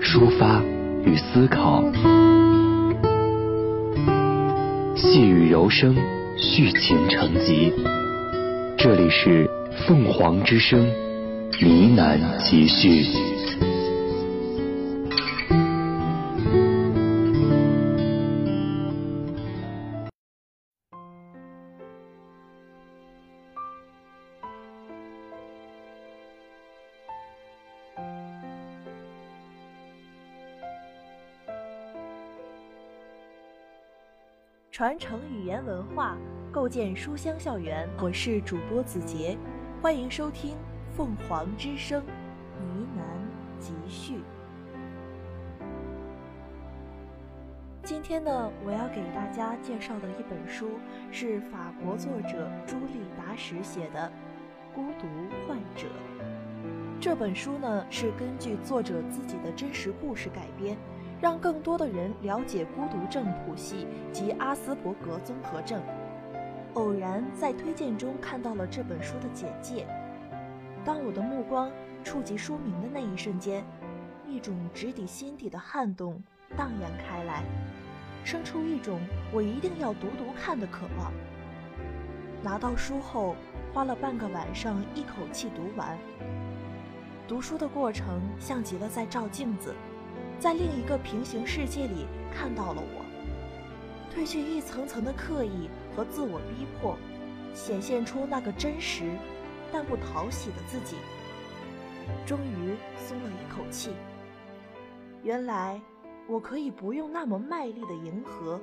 抒发与思考。细雨柔声，续情成集。这里是凤凰之声呢喃集序。传承语言文化，构建书香校园。我是主播子杰，欢迎收听《凤凰之声》呢喃集序。今天呢，我要给大家介绍的一本书是法国作者朱莉达什写的《孤独患者》。这本书呢，是根据作者自己的真实故事改编。让更多的人了解孤独症谱系及阿斯伯格综合症。偶然在推荐中看到了这本书的简介，当我的目光触及书名的那一瞬间，一种直抵心底的撼动荡漾开来，生出一种我一定要读读看的渴望。拿到书后，花了半个晚上一口气读完。读书的过程像极了在照镜子。在另一个平行世界里看到了我，褪去一层层的刻意和自我逼迫，显现出那个真实但不讨喜的自己。终于松了一口气。原来我可以不用那么卖力的迎合，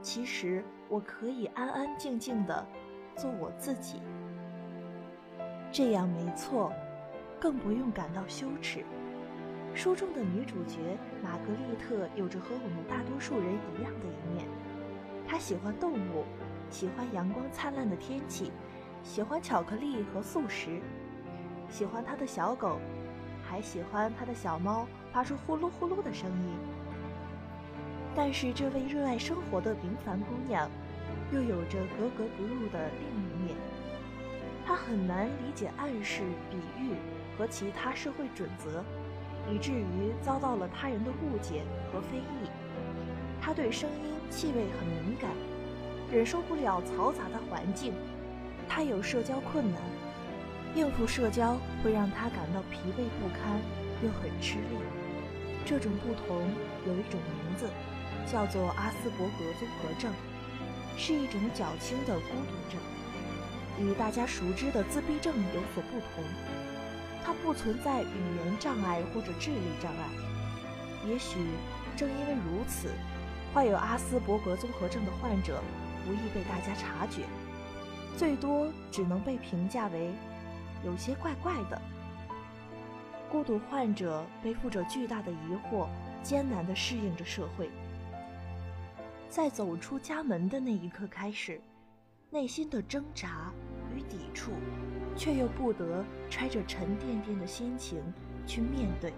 其实我可以安安静静的做我自己。这样没错，更不用感到羞耻。书中的女主角玛格丽特有着和我们大多数人一样的一面，她喜欢动物，喜欢阳光灿烂的天气，喜欢巧克力和素食，喜欢她的小狗，还喜欢她的小猫发出呼噜呼噜的声音。但是，这位热爱生活的平凡姑娘，又有着格格不入的另一面。她很难理解暗示、比喻和其他社会准则。以至于遭到了他人的误解和非议。他对声音、气味很敏感，忍受不了嘈杂的环境。他有社交困难，应付社交会让他感到疲惫不堪，又很吃力。这种不同有一种名字，叫做阿斯伯格综合症，是一种较轻的孤独症，与大家熟知的自闭症有所不同。它不存在语言障碍或者智力障碍，也许正因为如此，患有阿斯伯格综合症的患者不易被大家察觉，最多只能被评价为有些怪怪的。孤独患者背负着巨大的疑惑，艰难地适应着社会，在走出家门的那一刻开始，内心的挣扎与抵触。却又不得揣着沉甸甸的心情去面对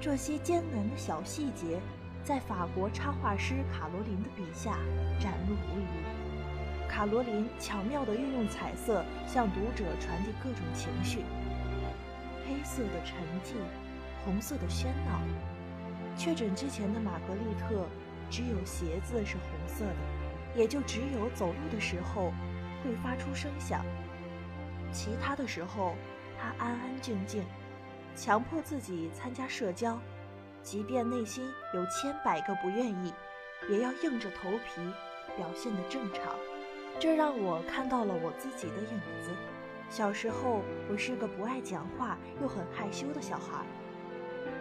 这些艰难的小细节，在法国插画师卡罗琳的笔下展露无遗。卡罗琳巧妙地运用彩色向读者传递各种情绪：黑色的沉寂，红色的喧闹。确诊之前的玛格丽特，只有鞋子是红色的，也就只有走路的时候会发出声响。其他的时候，他安安静静，强迫自己参加社交，即便内心有千百个不愿意，也要硬着头皮表现得正常。这让我看到了我自己的影子。小时候，我是个不爱讲话又很害羞的小孩，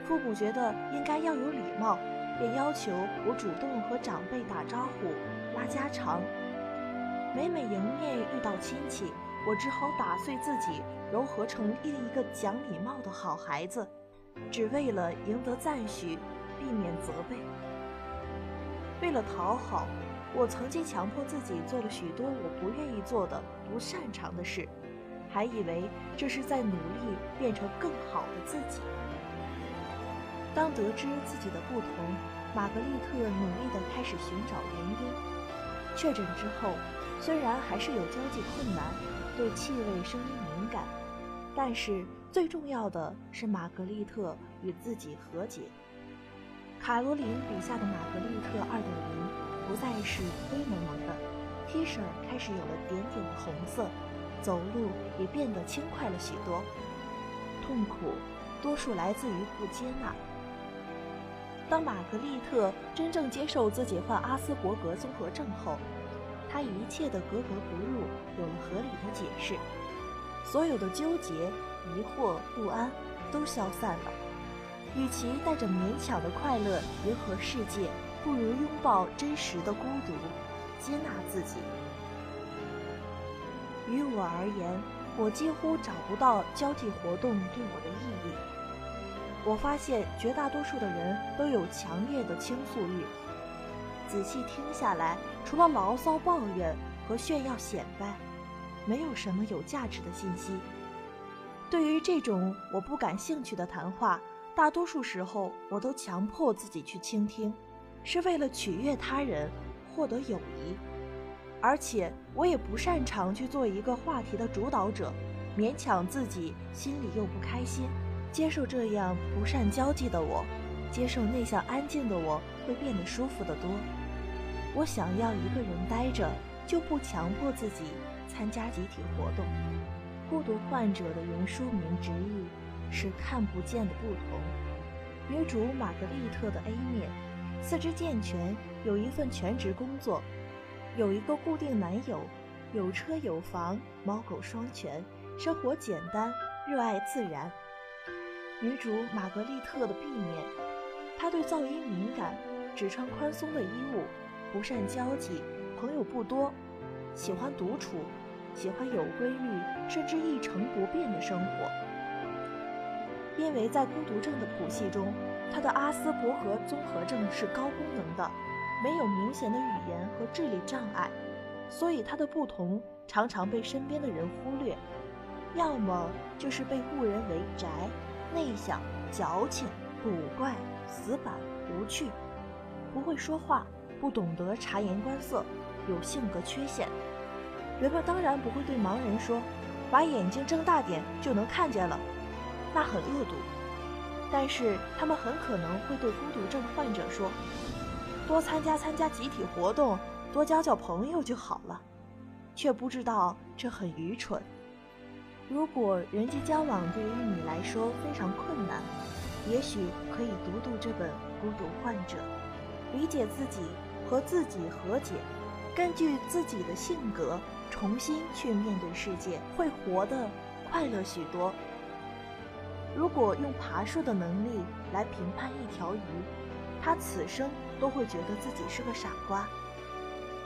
父母觉得应该要有礼貌，便要求我主动和长辈打招呼、拉家常。每每迎面遇到亲戚。我只好打碎自己，柔合成另一个讲礼貌的好孩子。只为了赢得赞许，避免责备。为了讨好，我曾经强迫自己做了许多我不愿意做的、不擅长的事，还以为这是在努力变成更好的自己。当得知自己的不同，玛格丽特努力地开始寻找原因。确诊之后，虽然还是有交际困难，对气味、声音敏感，但是最重要的是玛格丽特与自己和解。卡罗琳笔下的玛格丽特2.0不再是灰蒙蒙的，T 恤开始有了点点的红色，走路也变得轻快了许多。痛苦多数来自于不接纳。当玛格丽特真正接受自己患阿斯伯格综合症后，她一切的格格不入有了解释，所有的纠结、疑惑、不安都消散了。与其带着勉强的快乐迎合世界，不如拥抱真实的孤独，接纳自己。于我而言，我几乎找不到交际活动对我的意义。我发现绝大多数的人都有强烈的倾诉欲。仔细听下来，除了牢骚抱怨和炫耀显摆，没有什么有价值的信息。对于这种我不感兴趣的谈话，大多数时候，我都强迫自己去倾听，是为了取悦他人，获得友谊。而且，我也不擅长去做一个话题的主导者，勉强自己，心里又不开心。接受这样不善交际的我，接受内向安静的我，会变得舒服得多。我想要一个人待着，就不强迫自己参加集体活动。孤独患者的原书名直译。是看不见的不同。女主玛格丽特的 A 面，四肢健全，有一份全职工作，有一个固定男友，有车有房，猫狗双全，生活简单，热爱自然。女主玛格丽特的 B 面，她对噪音敏感，只穿宽松的衣物，不善交际，朋友不多，喜欢独处，喜欢有规律甚至一成不变的生活。因为在孤独症的谱系中，他的阿斯伯格综合症是高功能的，没有明显的语言和智力障碍，所以他的不同常常被身边的人忽略，要么就是被误认为宅、内向、矫情、古怪、死板、无趣，不会说话，不懂得察言观色，有性格缺陷。人们当然不会对盲人说：“把眼睛睁大点就能看见了。”那很恶毒，但是他们很可能会对孤独症患者说：“多参加参加集体活动，多交交朋友就好了。”却不知道这很愚蠢。如果人际交往对于你来说非常困难，也许可以读读这本《孤独患者》，理解自己，和自己和解，根据自己的性格重新去面对世界，会活得快乐许多。如果用爬树的能力来评判一条鱼，他此生都会觉得自己是个傻瓜。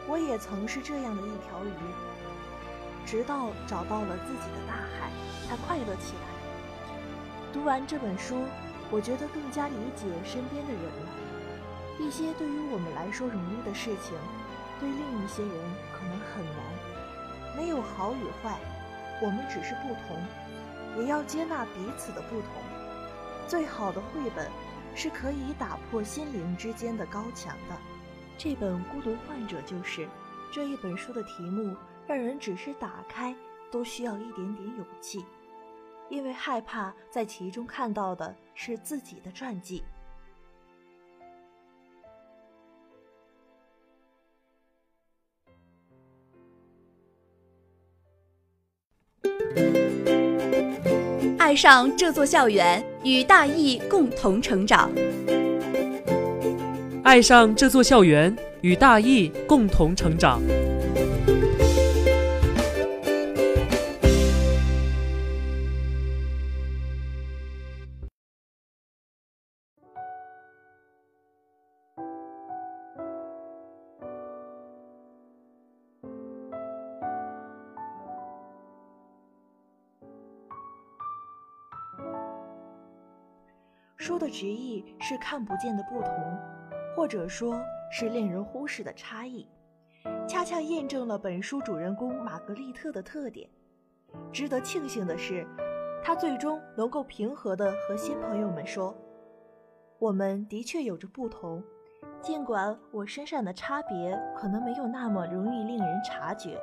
我也曾是这样的一条鱼，直到找到了自己的大海，才快乐起来。读完这本书，我觉得更加理解身边的人了。一些对于我们来说容易的事情，对另一些人可能很难。没有好与坏，我们只是不同。也要接纳彼此的不同。最好的绘本，是可以打破心灵之间的高墙的。这本《孤独患者》就是这一本书的题目，让人只是打开都需要一点点勇气，因为害怕在其中看到的是自己的传记。爱上这座校园，与大义共同成长。爱上这座校园，与大义共同成长。书的直译是看不见的不同，或者说是令人忽视的差异，恰恰验证了本书主人公玛格丽特的特点。值得庆幸的是，他最终能够平和地和新朋友们说：“我们的确有着不同，尽管我身上的差别可能没有那么容易令人察觉。”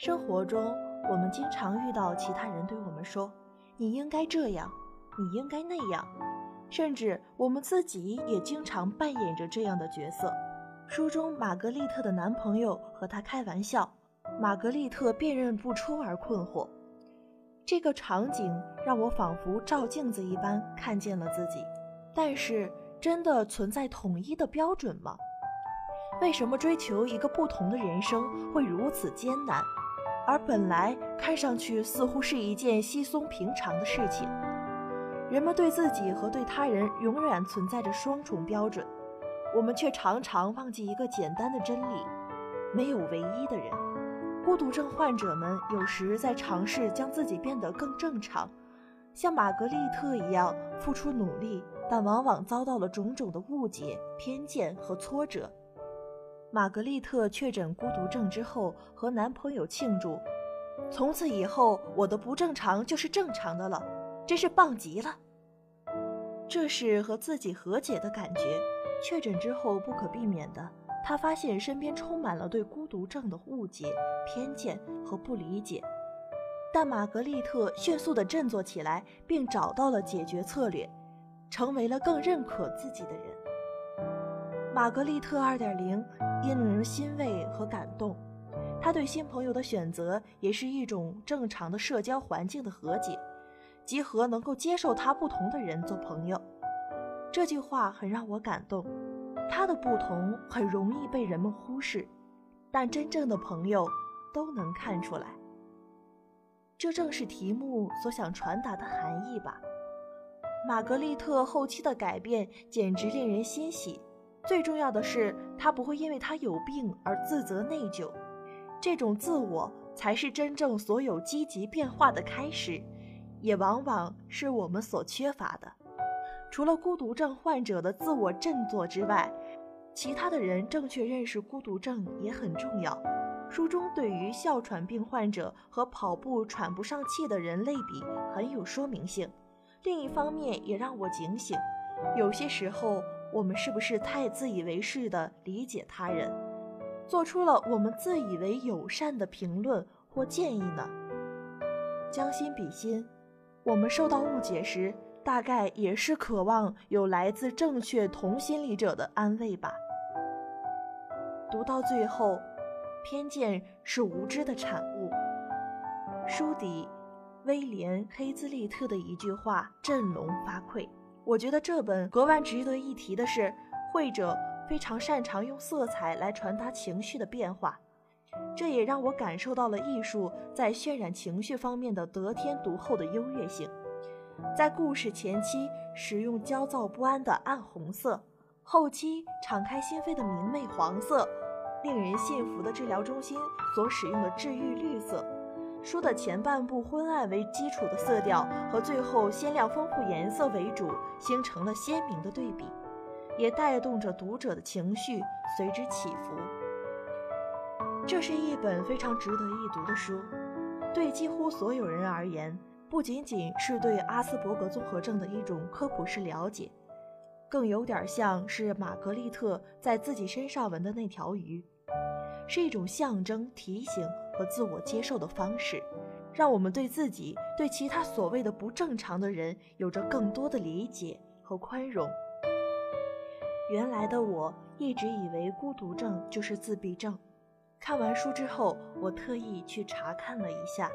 生活中，我们经常遇到其他人对我们说：“你应该这样，你应该那样。”甚至我们自己也经常扮演着这样的角色。书中玛格丽特的男朋友和她开玩笑。玛格丽特辨认不出而困惑，这个场景让我仿佛照镜子一般看见了自己。但是，真的存在统一的标准吗？为什么追求一个不同的人生会如此艰难？而本来看上去似乎是一件稀松平常的事情，人们对自己和对他人永远存在着双重标准，我们却常常忘记一个简单的真理：没有唯一的人。孤独症患者们有时在尝试将自己变得更正常，像玛格丽特一样付出努力，但往往遭到了种种的误解、偏见和挫折。玛格丽特确诊孤独症之后，和男朋友庆祝：“从此以后，我的不正常就是正常的了，真是棒极了。”这是和自己和解的感觉。确诊之后，不可避免的。他发现身边充满了对孤独症的误解、偏见和不理解，但玛格丽特迅速地振作起来，并找到了解决策略，成为了更认可自己的人。玛格丽特2.0令人欣慰和感动，他对新朋友的选择也是一种正常的社交环境的和解，即和能够接受他不同的人做朋友。这句话很让我感动。他的不同很容易被人们忽视，但真正的朋友都能看出来。这正是题目所想传达的含义吧。玛格丽特后期的改变简直令人欣喜。最重要的是，她不会因为她有病而自责内疚。这种自我才是真正所有积极变化的开始，也往往是我们所缺乏的。除了孤独症患者的自我振作之外，其他的人正确认识孤独症也很重要。书中对于哮喘病患者和跑步喘不上气的人类比很有说明性。另一方面，也让我警醒：有些时候，我们是不是太自以为是地理解他人，做出了我们自以为友善的评论或建议呢？将心比心，我们受到误解时。大概也是渴望有来自正确同心理者的安慰吧。读到最后，偏见是无知的产物。书底，威廉·黑兹利特的一句话振聋发聩。我觉得这本格外值得一提的是，绘者非常擅长用色彩来传达情绪的变化，这也让我感受到了艺术在渲染情绪方面的得天独厚的优越性。在故事前期使用焦躁不安的暗红色，后期敞开心扉的明媚黄色，令人信服的治疗中心所使用的治愈绿色，书的前半部昏暗为基础的色调和最后鲜亮丰富颜色为主，形成了鲜明的对比，也带动着读者的情绪随之起伏。这是一本非常值得一读的书，对几乎所有人而言。不仅仅是对阿斯伯格综合症的一种科普式了解，更有点像是玛格丽特在自己身上纹的那条鱼，是一种象征、提醒和自我接受的方式，让我们对自己、对其他所谓的不正常的人有着更多的理解和宽容。原来的我一直以为孤独症就是自闭症，看完书之后，我特意去查看了一下。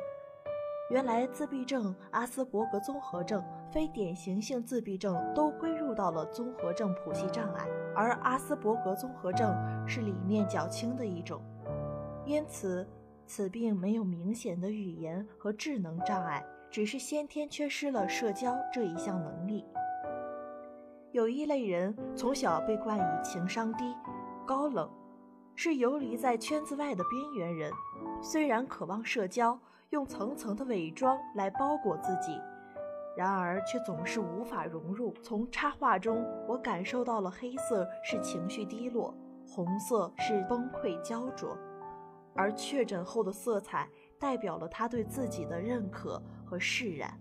原来自闭症、阿斯伯格综合症、非典型性自闭症都归入到了综合症谱系障碍，而阿斯伯格综合症是里面较轻的一种，因此此病没有明显的语言和智能障碍，只是先天缺失了社交这一项能力。有一类人从小被冠以情商低、高冷，是游离在圈子外的边缘人，虽然渴望社交。用层层的伪装来包裹自己，然而却总是无法融入。从插画中，我感受到了黑色是情绪低落，红色是崩溃焦灼，而确诊后的色彩代表了他对自己的认可和释然。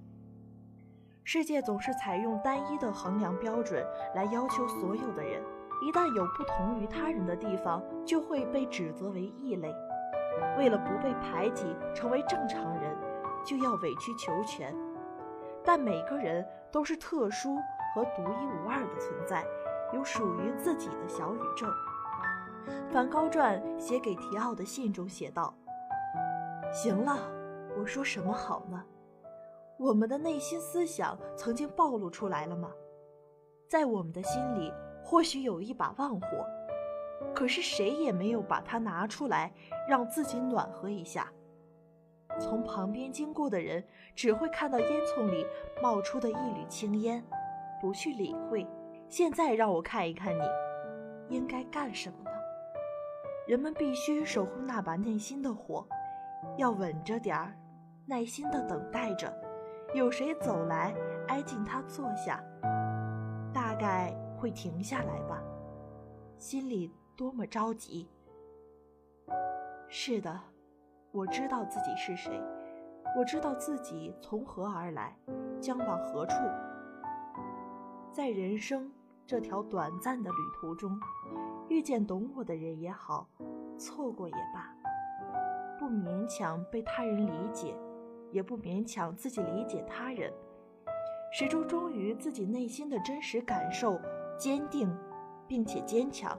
世界总是采用单一的衡量标准来要求所有的人，一旦有不同于他人的地方，就会被指责为异类。为了不被排挤，成为正常人，就要委曲求全。但每个人都是特殊和独一无二的存在，有属于自己的小宇宙。梵高传写给提奥的信中写道：“行了，我说什么好呢？我们的内心思想曾经暴露出来了吗？在我们的心里，或许有一把旺火，可是谁也没有把它拿出来，让自己暖和一下。”从旁边经过的人只会看到烟囱里冒出的一缕青烟，不去理会。现在让我看一看你，应该干什么呢？人们必须守护那把内心的火，要稳着点儿，耐心地等待着，有谁走来，挨近他坐下，大概会停下来吧。心里多么着急。是的。我知道自己是谁，我知道自己从何而来，将往何处。在人生这条短暂的旅途中，遇见懂我的人也好，错过也罢，不勉强被他人理解，也不勉强自己理解他人，始终忠于自己内心的真实感受，坚定，并且坚强。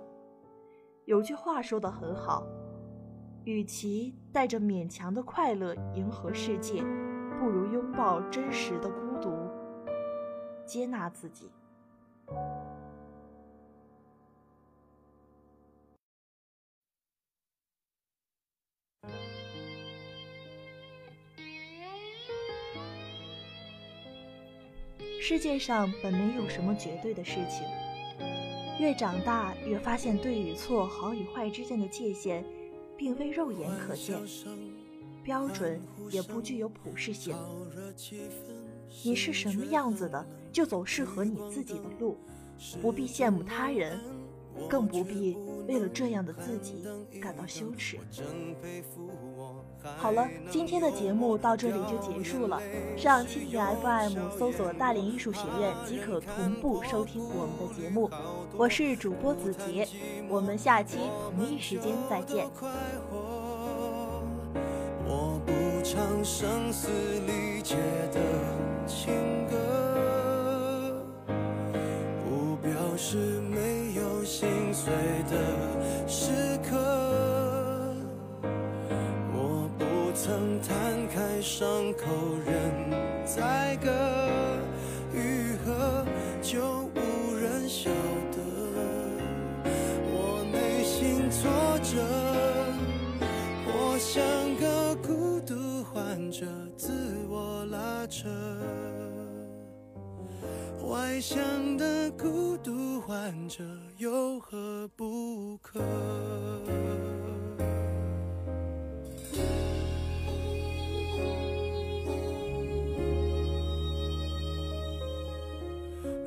有句话说得很好。与其带着勉强的快乐迎合世界，不如拥抱真实的孤独，接纳自己。世界上本没有什么绝对的事情，越长大越发现对与错、好与坏之间的界限。并非肉眼可见，标准也不具有普适性。你是什么样子的，就走适合你自己的路，不必羡慕他人，更不必为了这样的自己感到羞耻。好了，今天的节目到这里就结束了。上蜻蜓 FM 搜索“大连艺术学院”即可同步收听我们的节目。我是主播子杰，我们下期同一时间再见。我不唱声嘶力竭的情歌，不表示没有心碎的时刻。摊开伤口任宰割愈合就无人晓得我内心挫折活像个孤独患者自我拉扯外向的孤独患者有何不可？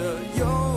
的有。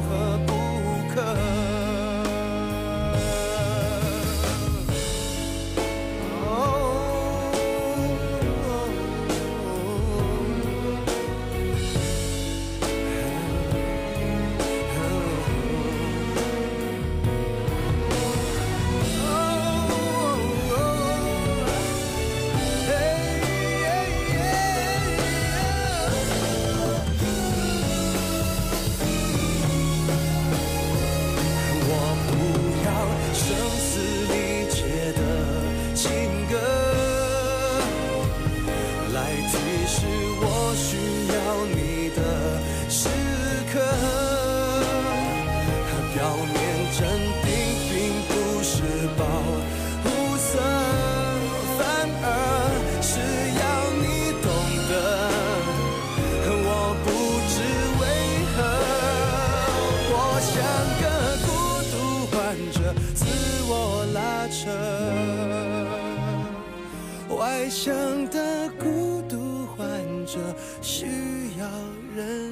其实我需要你的时刻表面真人。